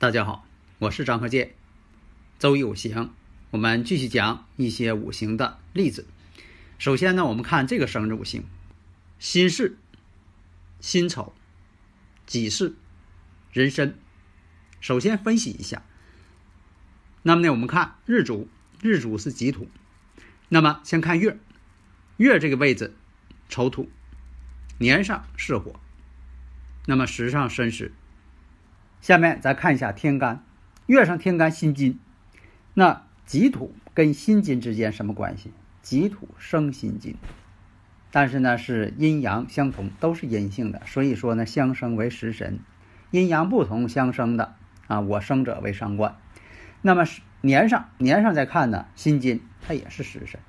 大家好，我是张和建。周易五行，我们继续讲一些五行的例子。首先呢，我们看这个生日五行：辛巳、辛丑、己巳、壬申。首先分析一下。那么呢，我们看日主，日主是己土。那么先看月，月这个位置丑土，年上是火，那么时上申时。下面再看一下天干，月上天干辛金，那己土跟辛金之间什么关系？己土生辛金，但是呢是阴阳相同，都是阴性的，所以说呢相生为食神，阴阳不同相生的啊，我生者为伤官。那么年上年上再看呢，辛金它也是食神。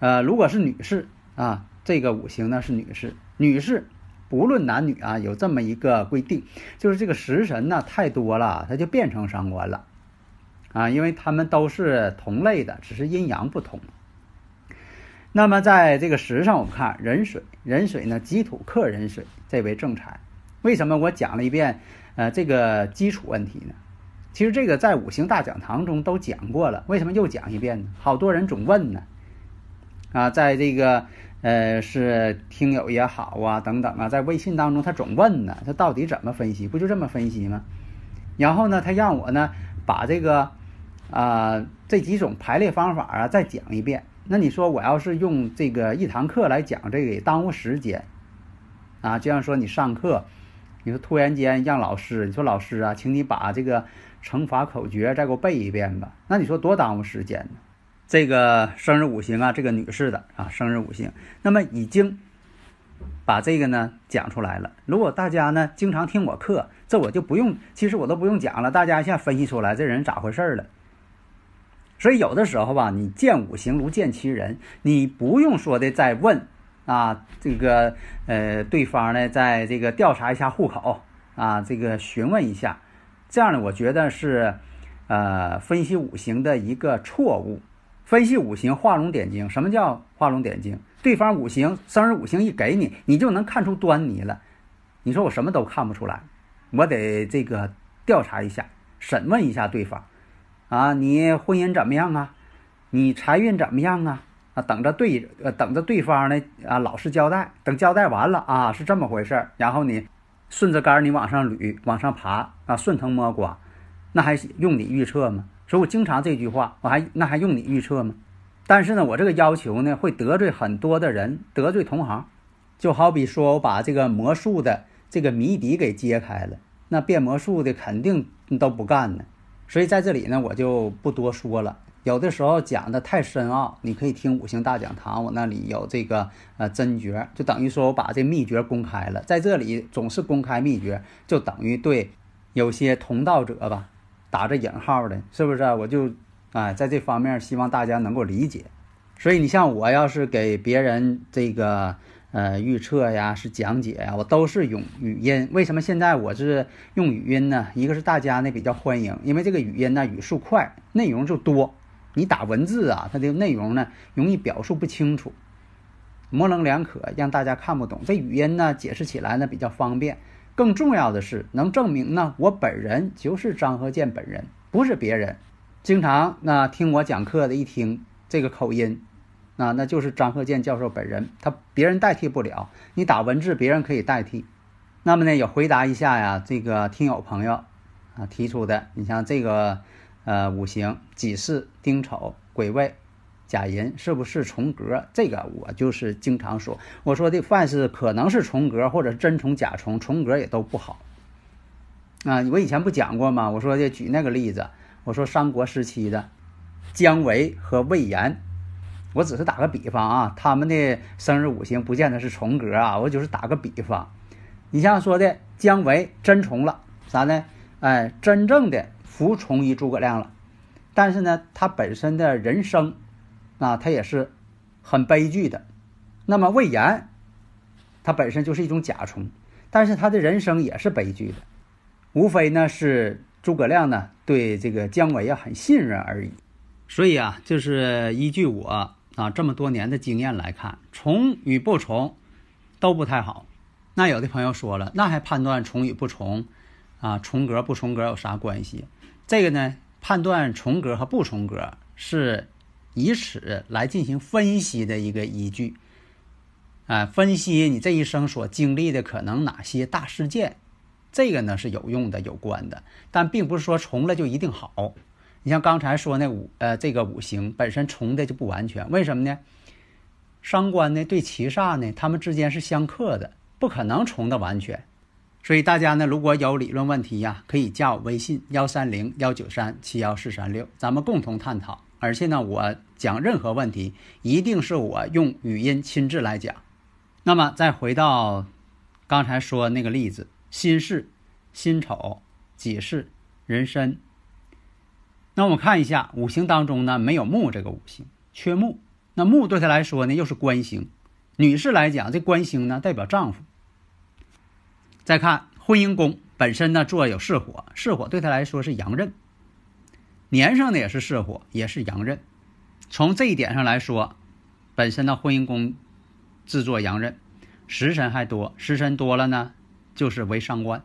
呃，如果是女士啊，这个五行呢是女士，女士。不论男女啊，有这么一个规定，就是这个食神呢太多了，它就变成伤官了，啊，因为他们都是同类的，只是阴阳不同。那么在这个时上，我们看壬水，壬水呢己土克壬水，这为正财。为什么我讲了一遍呃这个基础问题呢？其实这个在五行大讲堂中都讲过了，为什么又讲一遍呢？好多人总问呢，啊，在这个。呃，是听友也好啊，等等啊，在微信当中他总问呢，他到底怎么分析？不就这么分析吗？然后呢，他让我呢把这个啊这几种排列方法啊再讲一遍。那你说我要是用这个一堂课来讲这个，也耽误时间啊。就像说你上课，你说突然间让老师，你说老师啊，请你把这个乘法口诀再给我背一遍吧。那你说多耽误时间呢？这个生日五行啊，这个女士的啊，生日五行，那么已经把这个呢讲出来了。如果大家呢经常听我课，这我就不用，其实我都不用讲了，大家一下分析出来这人咋回事了。所以有的时候吧，你见五行如见其人，你不用说的再问啊，这个呃对方呢，在这个调查一下户口啊，这个询问一下，这样呢，我觉得是呃分析五行的一个错误。分析五行画龙点睛，什么叫画龙点睛？对方五行生日五行一给你，你就能看出端倪了。你说我什么都看不出来，我得这个调查一下，审问一下对方。啊，你婚姻怎么样啊？你财运怎么样啊？啊，等着对等着对方呢啊老实交代。等交代完了啊，是这么回事儿。然后你顺着杆儿你往上捋，往上爬啊，顺藤摸瓜，那还用你预测吗？所以我经常这句话，我还那还用你预测吗？但是呢，我这个要求呢，会得罪很多的人，得罪同行。就好比说我把这个魔术的这个谜底给揭开了，那变魔术的肯定都不干呢。所以在这里呢，我就不多说了。有的时候讲的太深奥，你可以听五行大讲堂，我那里有这个呃真诀，就等于说我把这秘诀公开了。在这里总是公开秘诀，就等于对有些同道者吧。打着引号的，是不是啊？我就，哎，在这方面希望大家能够理解。所以你像我要是给别人这个呃预测呀，是讲解呀，我都是用语音。为什么现在我是用语音呢？一个是大家呢比较欢迎，因为这个语音呢语速快，内容就多。你打文字啊，它的内容呢容易表述不清楚，模棱两可，让大家看不懂。这语音呢解释起来呢比较方便。更重要的是，能证明呢，我本人就是张和建本人，不是别人。经常那听我讲课的，一听这个口音，啊，那就是张和建教授本人，他别人代替不了。你打文字，别人可以代替。那么呢，也回答一下呀，这个听友朋友啊提出的，你像这个呃五行己巳、丁丑、癸未。甲寅是不是重格？这个我就是经常说，我说的凡是可能是重格，或者真重假重，重格也都不好。啊，我以前不讲过吗？我说的举那个例子，我说三国时期的姜维和魏延。我只是打个比方啊，他们的生日五行不见得是重格啊，我就是打个比方。你像说的姜维真重了，啥呢？哎，真正的服从于诸葛亮了。但是呢，他本身的人生啊，他也是很悲剧的。那么魏延，他本身就是一种甲虫，但是他的人生也是悲剧的。无非呢是诸葛亮呢对这个姜维啊很信任而已。所以啊，就是依据我。啊，这么多年的经验来看，从与不从都不太好。那有的朋友说了，那还判断从与不从啊？重格不重格有啥关系？这个呢，判断重格和不重格是以此来进行分析的一个依据。啊，分析你这一生所经历的可能哪些大事件，这个呢是有用的、有关的，但并不是说重了就一定好。你像刚才说那五呃，这个五行本身重的就不完全，为什么呢？伤官呢对七煞呢，他们之间是相克的，不可能重的完全。所以大家呢，如果有理论问题呀，可以加我微信幺三零幺九三七幺四三六，咱们共同探讨。而且呢，我讲任何问题，一定是我用语音亲自来讲。那么再回到刚才说那个例子，辛巳、辛丑、己巳、壬申。那我们看一下五行当中呢，没有木这个五行，缺木。那木对他来说呢，又是官星。女士来讲，这官星呢代表丈夫。再看婚姻宫本身呢，坐有巳火，巳火对他来说是阳刃。年上呢也是巳火，也是阳刃。从这一点上来说，本身的婚姻宫制作阳刃，食神还多，食神多了呢，就是为伤官。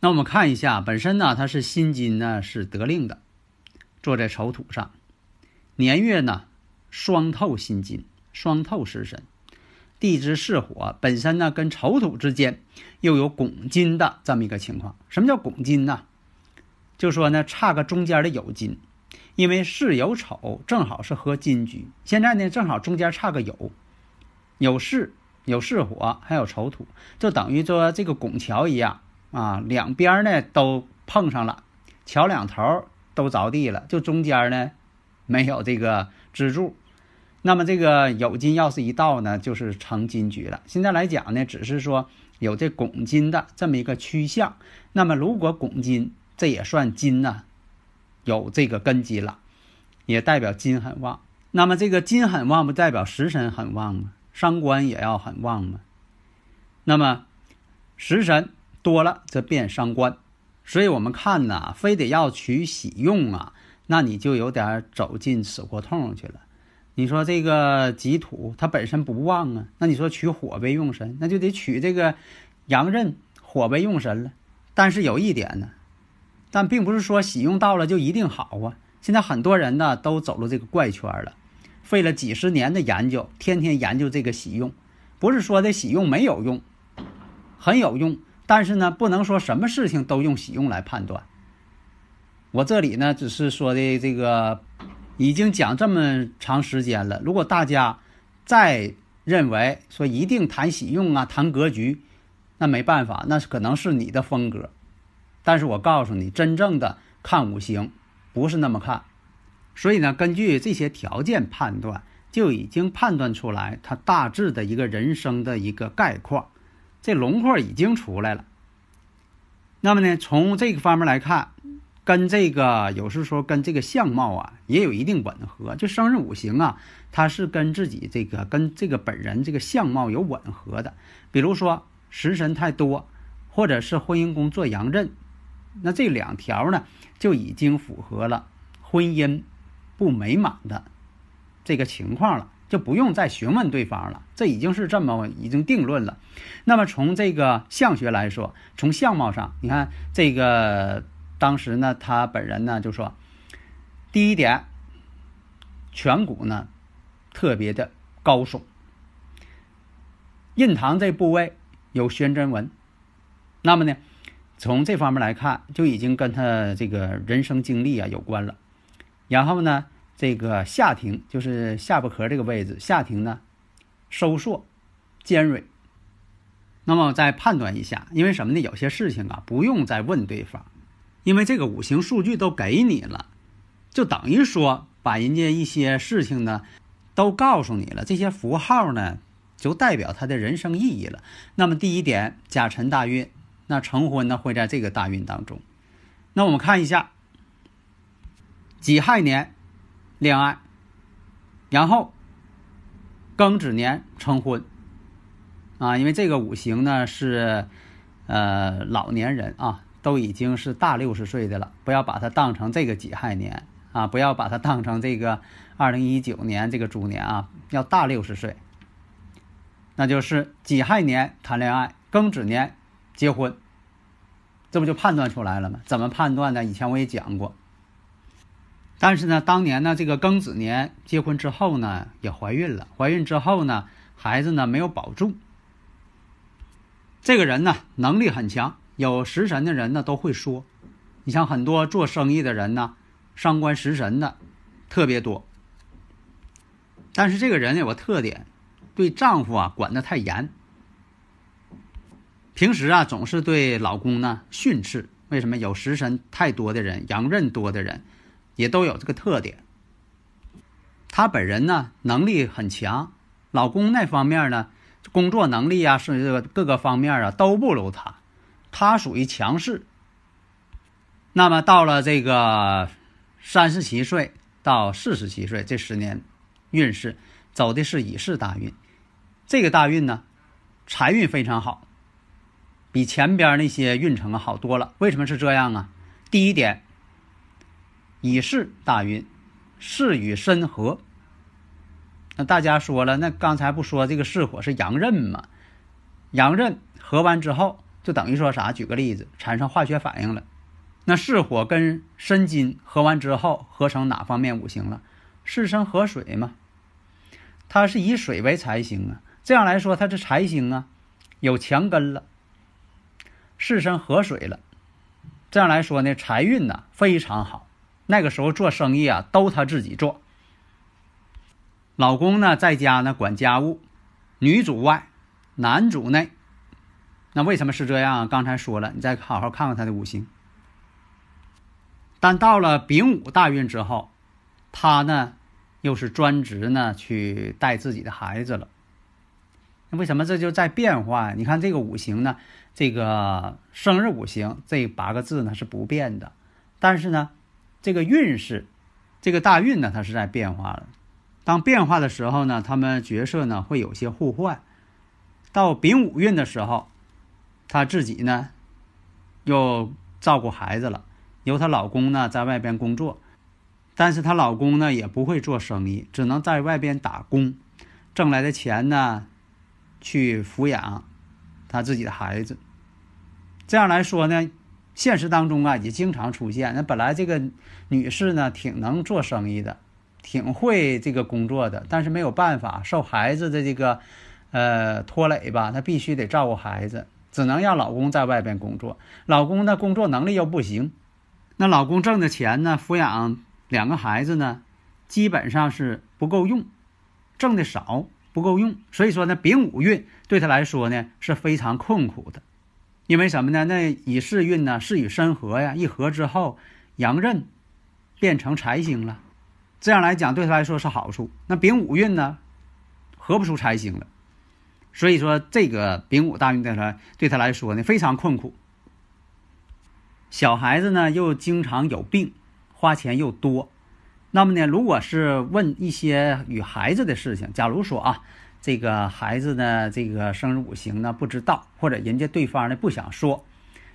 那我们看一下，本身呢它是辛金呢是得令的。坐在丑土上，年月呢双透辛金，双透食神，地支巳火本身呢跟丑土之间又有拱金的这么一个情况。什么叫拱金呢？就说呢差个中间的酉金，因为巳酉丑正好是合金局，现在呢正好中间差个酉，有巳有巳火还有丑土，就等于说这个拱桥一样啊，两边呢都碰上了，桥两头。都着地了，就中间呢没有这个支柱，那么这个酉金要是一到呢，就是成金局了。现在来讲呢，只是说有这拱金的这么一个趋向。那么如果拱金，这也算金呢，有这个根基了，也代表金很旺。那么这个金很旺，不代表食神很旺吗？伤官也要很旺吗？那么食神多了，则变伤官。所以我们看呐，非得要取喜用啊，那你就有点走进死胡同去了。你说这个己土它本身不旺啊，那你说取火为用神，那就得取这个阳刃火为用神了。但是有一点呢，但并不是说喜用到了就一定好啊。现在很多人呢都走入这个怪圈了，费了几十年的研究，天天研究这个喜用，不是说这喜用没有用，很有用。但是呢，不能说什么事情都用喜用来判断。我这里呢，只是说的这个，已经讲这么长时间了。如果大家再认为说一定谈喜用啊，谈格局，那没办法，那是可能是你的风格。但是我告诉你，真正的看五行不是那么看。所以呢，根据这些条件判断，就已经判断出来他大致的一个人生的一个概况。这轮廓已经出来了，那么呢，从这个方面来看，跟这个有时说跟这个相貌啊也有一定吻合。就生日五行啊，它是跟自己这个跟这个本人这个相貌有吻合的。比如说食神太多，或者是婚姻宫做阳刃，那这两条呢就已经符合了婚姻不美满的这个情况了。就不用再询问对方了，这已经是这么已经定论了。那么从这个相学来说，从相貌上，你看这个当时呢，他本人呢就说，第一点，颧骨呢特别的高耸，印堂这部位有宣真纹。那么呢，从这方面来看，就已经跟他这个人生经历啊有关了。然后呢？这个下庭就是下巴壳这个位置，下庭呢收缩、尖锐。那么再判断一下，因为什么呢？有些事情啊不用再问对方，因为这个五行数据都给你了，就等于说把人家一些事情呢都告诉你了，这些符号呢就代表他的人生意义了。那么第一点，甲辰大运，那成婚呢会在这个大运当中。那我们看一下己亥年恋爱，然后庚子年成婚啊，因为这个五行呢是呃老年人啊，都已经是大六十岁的了，不要把它当成这个己亥年啊，不要把它当成这个二零一九年这个猪年啊，要大六十岁，那就是己亥年谈恋爱，庚子年结婚。这不就判断出来了吗？怎么判断呢？以前我也讲过。但是呢，当年呢，这个庚子年结婚之后呢，也怀孕了。怀孕之后呢，孩子呢没有保住。这个人呢，能力很强，有食神的人呢都会说。你像很多做生意的人呢，伤官食神的特别多。但是这个人有个特点，对丈夫啊管得太严。平时啊，总是对老公呢训斥。为什么有食神太多的人，阳刃多的人，也都有这个特点。他本人呢能力很强，老公那方面呢工作能力啊，是这个各个方面啊都不如他。他属于强势。那么到了这个三十七岁到四十七岁这十年运势，走的是乙巳大运。这个大运呢，财运非常好。比前边那些运程啊好多了，为什么是这样啊？第一点，乙巳大运，巳与申合。那大家说了，那刚才不说这个巳火是阳刃吗？阳刃合完之后，就等于说啥？举个例子，产生化学反应了。那巳火跟申金合完之后，合成哪方面五行了？巳申合水嘛。它是以水为财星啊，这样来说，它是财星啊，有强根了。世生河水了，这样来说呢，财运呢非常好。那个时候做生意啊，都他自己做。老公呢在家呢管家务，女主外，男主内。那为什么是这样？刚才说了，你再好好看看他的五行。但到了丙午大运之后，他呢又是专职呢去带自己的孩子了。为什么这就在变化？你看这个五行呢，这个生日五行这八个字呢是不变的，但是呢，这个运势，这个大运呢，它是在变化的。当变化的时候呢，他们角色呢会有些互换。到丙午运的时候，她自己呢又照顾孩子了，由她老公呢在外边工作，但是她老公呢也不会做生意，只能在外边打工，挣来的钱呢。去抚养他自己的孩子，这样来说呢，现实当中啊也经常出现。那本来这个女士呢挺能做生意的，挺会这个工作的，但是没有办法，受孩子的这个呃拖累吧，她必须得照顾孩子，只能让老公在外边工作。老公呢工作能力又不行，那老公挣的钱呢抚养两个孩子呢，基本上是不够用，挣的少。不够用，所以说呢，丙午运对他来说呢是非常困苦的，因为什么呢？那乙巳运呢是与申合呀，一合之后，阳刃变成财星了，这样来讲对他来说是好处。那丙午运呢，合不出财星了，所以说这个丙午大运对他对他来说呢非常困苦。小孩子呢又经常有病，花钱又多。那么呢，如果是问一些与孩子的事情，假如说啊，这个孩子呢，这个生日五行呢不知道，或者人家对方呢不想说，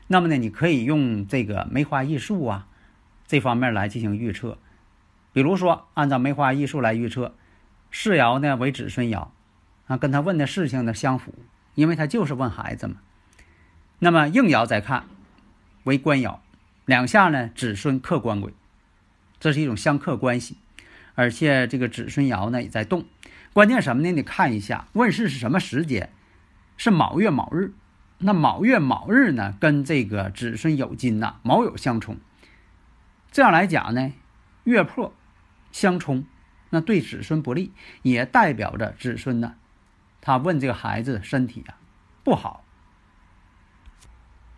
那么呢，你可以用这个梅花易数啊这方面来进行预测。比如说，按照梅花易数来预测，世爻呢为子孙爻，啊，跟他问的事情呢相符，因为他就是问孩子嘛。那么应爻再看为官爻，两下呢子孙克官鬼。这是一种相克关系，而且这个子孙爻呢也在动。关键什么呢？你看一下问世是什么时间？是卯月卯日。那卯月卯日呢，跟这个子孙酉金呐卯酉相冲。这样来讲呢，月破相冲，那对子孙不利，也代表着子孙呢，他问这个孩子身体啊不好。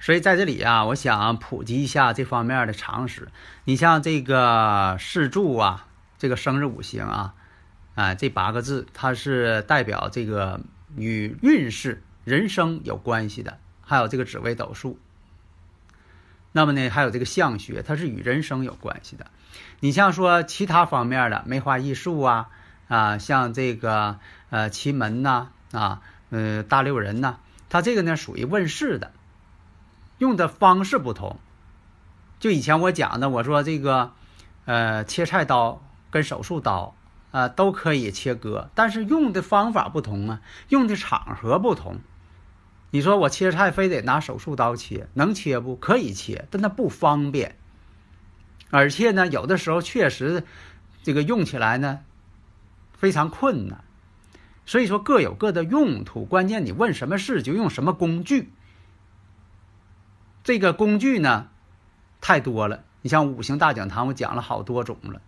所以在这里啊，我想普及一下这方面的常识。你像这个四柱啊，这个生日五行啊，啊，这八个字它是代表这个与运势、人生有关系的，还有这个紫微斗数。那么呢，还有这个相学，它是与人生有关系的。你像说其他方面的梅花易数啊，啊，像这个呃奇门呐，啊，呃大六人呐，它这个呢属于问世的，用的方式不同。就以前我讲的，我说这个呃切菜刀跟手术刀啊都可以切割，但是用的方法不同啊，用的场合不同。你说我切菜非得拿手术刀切，能切不可以切，但它不方便。而且呢，有的时候确实，这个用起来呢非常困难，所以说各有各的用途。关键你问什么事就用什么工具。这个工具呢太多了，你像五行大讲堂，我讲了好多种了。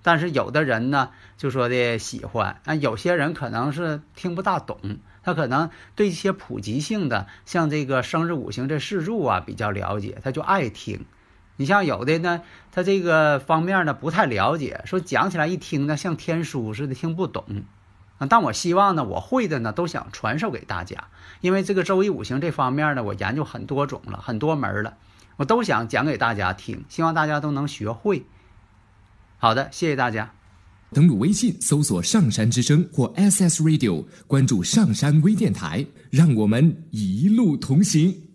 但是有的人呢就说的喜欢，啊，有些人可能是听不大懂，他可能对一些普及性的，像这个生日五行这四柱啊比较了解，他就爱听。你像有的呢，他这个方面呢不太了解，说讲起来一听呢像天书似的，听不懂啊。但我希望呢，我会的呢都想传授给大家，因为这个周易五行这方面呢，我研究很多种了，很多门了，我都想讲给大家听，希望大家都能学会。好的，谢谢大家。登录微信搜索“上山之声”或 “SS Radio”，关注上山微电台，让我们一路同行。